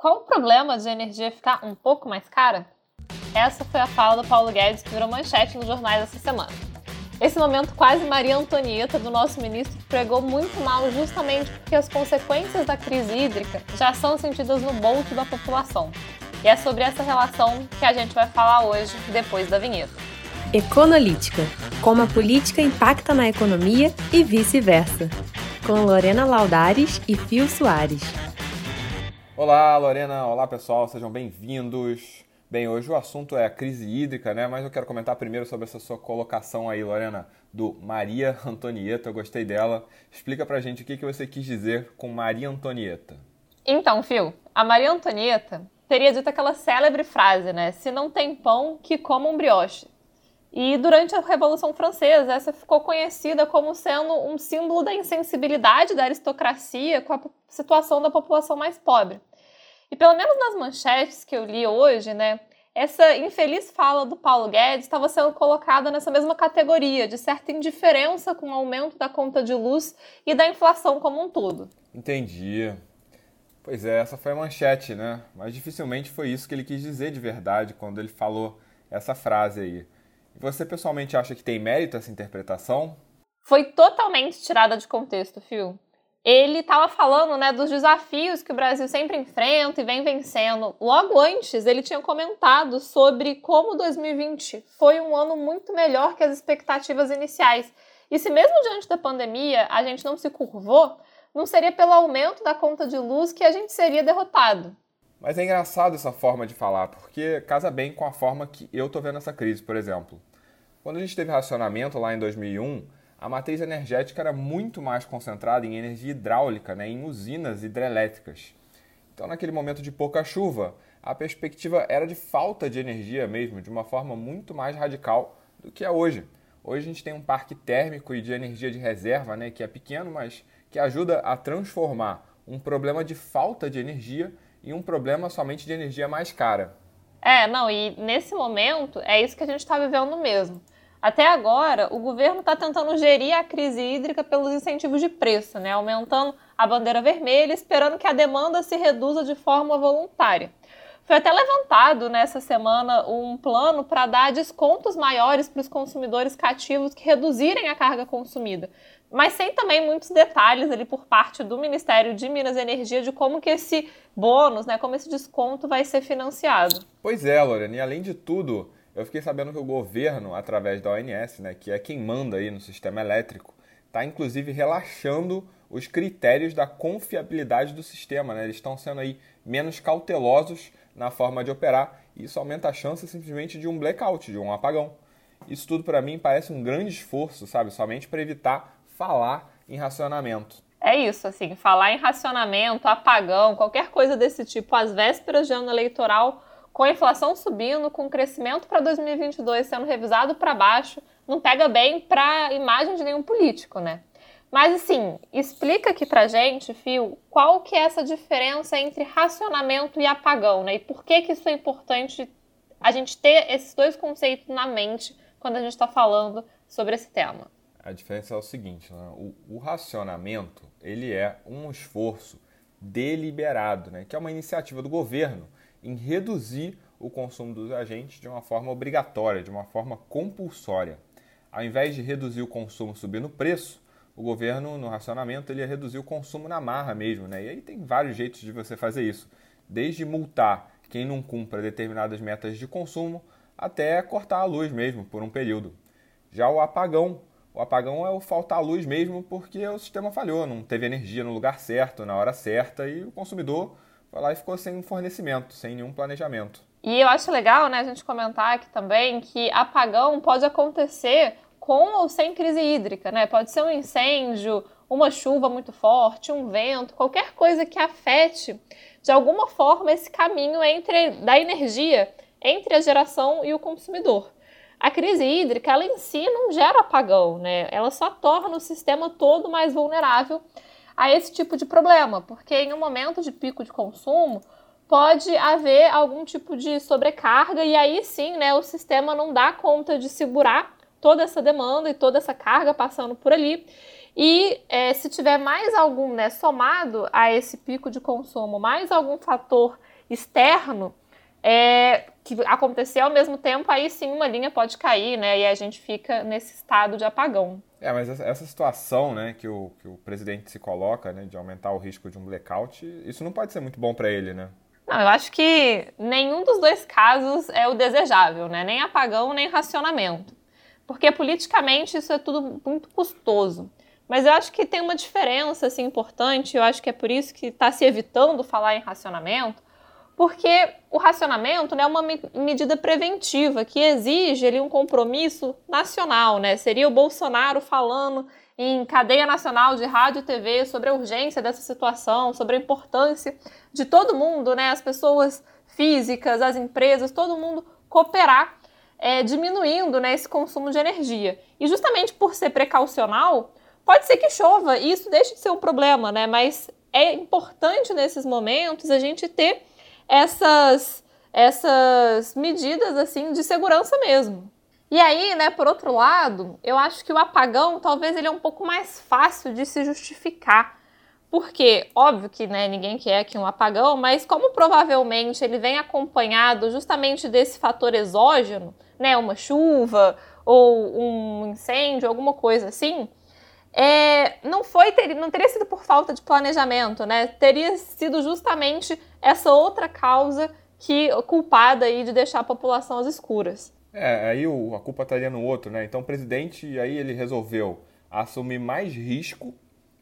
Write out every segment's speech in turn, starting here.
Qual o problema de a energia ficar um pouco mais cara? Essa foi a fala do Paulo Guedes que virou manchete nos jornais essa semana. Esse momento quase Maria Antonieta do nosso ministro pregou muito mal justamente porque as consequências da crise hídrica já são sentidas no bolso da população. E é sobre essa relação que a gente vai falar hoje, depois da vinheta. Econolítica como a política impacta na economia e vice-versa. Com Lorena Laudares e Fio Soares. Olá, Lorena. Olá, pessoal. Sejam bem-vindos. Bem, hoje o assunto é a crise hídrica, né? Mas eu quero comentar primeiro sobre essa sua colocação aí, Lorena, do Maria Antonieta. Eu gostei dela. Explica pra gente o que, que você quis dizer com Maria Antonieta. Então, Fio, a Maria Antonieta teria dito aquela célebre frase, né? Se não tem pão, que coma um brioche. E durante a Revolução Francesa, essa ficou conhecida como sendo um símbolo da insensibilidade da aristocracia com a situação da população mais pobre. E pelo menos nas manchetes que eu li hoje, né, essa infeliz fala do Paulo Guedes estava sendo colocada nessa mesma categoria, de certa indiferença com o aumento da conta de luz e da inflação como um todo. Entendi. Pois é, essa foi a manchete, né? Mas dificilmente foi isso que ele quis dizer de verdade quando ele falou essa frase aí. Você pessoalmente acha que tem mérito essa interpretação? Foi totalmente tirada de contexto, Phil. Ele estava falando né, dos desafios que o Brasil sempre enfrenta e vem vencendo. Logo antes, ele tinha comentado sobre como 2020 foi um ano muito melhor que as expectativas iniciais. E se mesmo diante da pandemia a gente não se curvou, não seria pelo aumento da conta de luz que a gente seria derrotado. Mas é engraçado essa forma de falar, porque casa bem com a forma que eu tô vendo essa crise, por exemplo. Quando a gente teve racionamento lá em 2001, a matriz energética era muito mais concentrada em energia hidráulica, né, em usinas hidrelétricas. Então, naquele momento de pouca chuva, a perspectiva era de falta de energia mesmo, de uma forma muito mais radical do que é hoje. Hoje a gente tem um parque térmico e de energia de reserva, né, que é pequeno, mas que ajuda a transformar um problema de falta de energia e um problema somente de energia mais cara. É, não, e nesse momento é isso que a gente está vivendo mesmo. Até agora, o governo está tentando gerir a crise hídrica pelos incentivos de preço, né? aumentando a bandeira vermelha, esperando que a demanda se reduza de forma voluntária. Foi até levantado nessa semana um plano para dar descontos maiores para os consumidores cativos que reduzirem a carga consumida, mas sem também muitos detalhes ali por parte do Ministério de Minas e Energia de como que esse bônus, né, como esse desconto vai ser financiado. Pois é, Lorena, e além de tudo, eu fiquei sabendo que o governo, através da ONS, né, que é quem manda aí no sistema elétrico, está inclusive relaxando os critérios da confiabilidade do sistema, né? Eles estão sendo aí menos cautelosos na forma de operar e isso aumenta a chance simplesmente de um blackout, de um apagão. Isso tudo para mim parece um grande esforço, sabe, somente para evitar falar em racionamento. É isso, assim, falar em racionamento, apagão, qualquer coisa desse tipo, às vésperas de ano eleitoral, com a inflação subindo, com o crescimento para 2022 sendo revisado para baixo, não pega bem para a imagem de nenhum político, né? Mas assim, explica aqui pra gente, Fio, qual que é essa diferença entre racionamento e apagão, né? E por que que isso é importante a gente ter esses dois conceitos na mente quando a gente está falando sobre esse tema? A diferença é o seguinte, né? o, o, racionamento ele é um esforço deliberado, né? que é uma iniciativa do governo em reduzir o consumo dos agentes de uma forma obrigatória, de uma forma compulsória. Ao invés de reduzir o consumo subindo o preço, o governo, no racionamento, ele ia reduzir o consumo na marra mesmo. Né? E aí tem vários jeitos de você fazer isso. Desde multar quem não cumpra determinadas metas de consumo, até cortar a luz mesmo por um período. Já o apagão o apagão é o faltar luz mesmo porque o sistema falhou, não teve energia no lugar certo, na hora certa e o consumidor foi lá e ficou sem fornecimento, sem nenhum planejamento. E eu acho legal, né, a gente comentar aqui também que apagão pode acontecer com ou sem crise hídrica, né? Pode ser um incêndio, uma chuva muito forte, um vento, qualquer coisa que afete de alguma forma esse caminho entre da energia entre a geração e o consumidor. A crise hídrica, ela em si não gera apagão, né? Ela só torna o sistema todo mais vulnerável a esse tipo de problema, porque em um momento de pico de consumo pode haver algum tipo de sobrecarga e aí sim, né, o sistema não dá conta de segurar toda essa demanda e toda essa carga passando por ali. E é, se tiver mais algum, né, somado a esse pico de consumo, mais algum fator externo é, que acontecer ao mesmo tempo, aí sim uma linha pode cair, né? E a gente fica nesse estado de apagão. É, mas essa situação, né, que o, que o presidente se coloca, né, de aumentar o risco de um blackout, isso não pode ser muito bom para ele, né? Não, eu acho que nenhum dos dois casos é o desejável, né? Nem apagão, nem racionamento. Porque politicamente isso é tudo muito custoso. Mas eu acho que tem uma diferença assim, importante, eu acho que é por isso que está se evitando falar em racionamento, porque o racionamento né, é uma medida preventiva que exige ali, um compromisso nacional. Né? Seria o Bolsonaro falando em cadeia nacional de rádio e TV sobre a urgência dessa situação, sobre a importância de todo mundo, né, as pessoas físicas, as empresas, todo mundo cooperar, é, diminuindo né, esse consumo de energia. E justamente por ser precaucional, pode ser que chova e isso deixe de ser um problema, né? Mas é importante nesses momentos a gente ter essas, essas medidas assim de segurança mesmo. E aí, né, por outro lado, eu acho que o apagão talvez ele é um pouco mais fácil de se justificar. Porque, óbvio que né, ninguém quer que um apagão, mas como provavelmente ele vem acompanhado justamente desse fator exógeno, né, uma chuva ou um incêndio, alguma coisa assim, é, não foi ter, não teria sido por falta de planejamento, né? Teria sido justamente essa outra causa que culpada aí de deixar a população às escuras. É, aí o, a culpa estaria no outro, né? Então o presidente aí ele resolveu assumir mais risco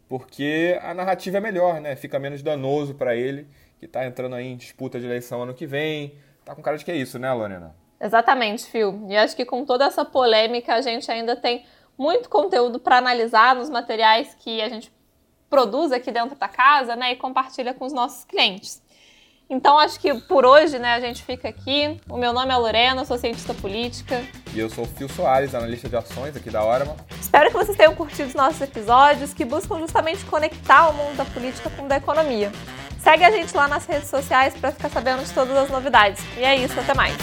porque a narrativa é melhor, né? Fica menos danoso para ele que está entrando aí em disputa de eleição ano que vem. Tá com cara de que é isso, né, Lorena? Exatamente, Phil. E acho que com toda essa polêmica a gente ainda tem muito conteúdo para analisar nos materiais que a gente produz aqui dentro da casa, né, e compartilha com os nossos clientes. Então acho que por hoje, né, a gente fica aqui. O meu nome é Lorena, sou cientista política. E eu sou o Fio Soares, analista de ações aqui da Orama. Espero que vocês tenham curtido os nossos episódios que buscam justamente conectar o mundo da política com o da economia. Segue a gente lá nas redes sociais para ficar sabendo de todas as novidades. E é isso, até mais.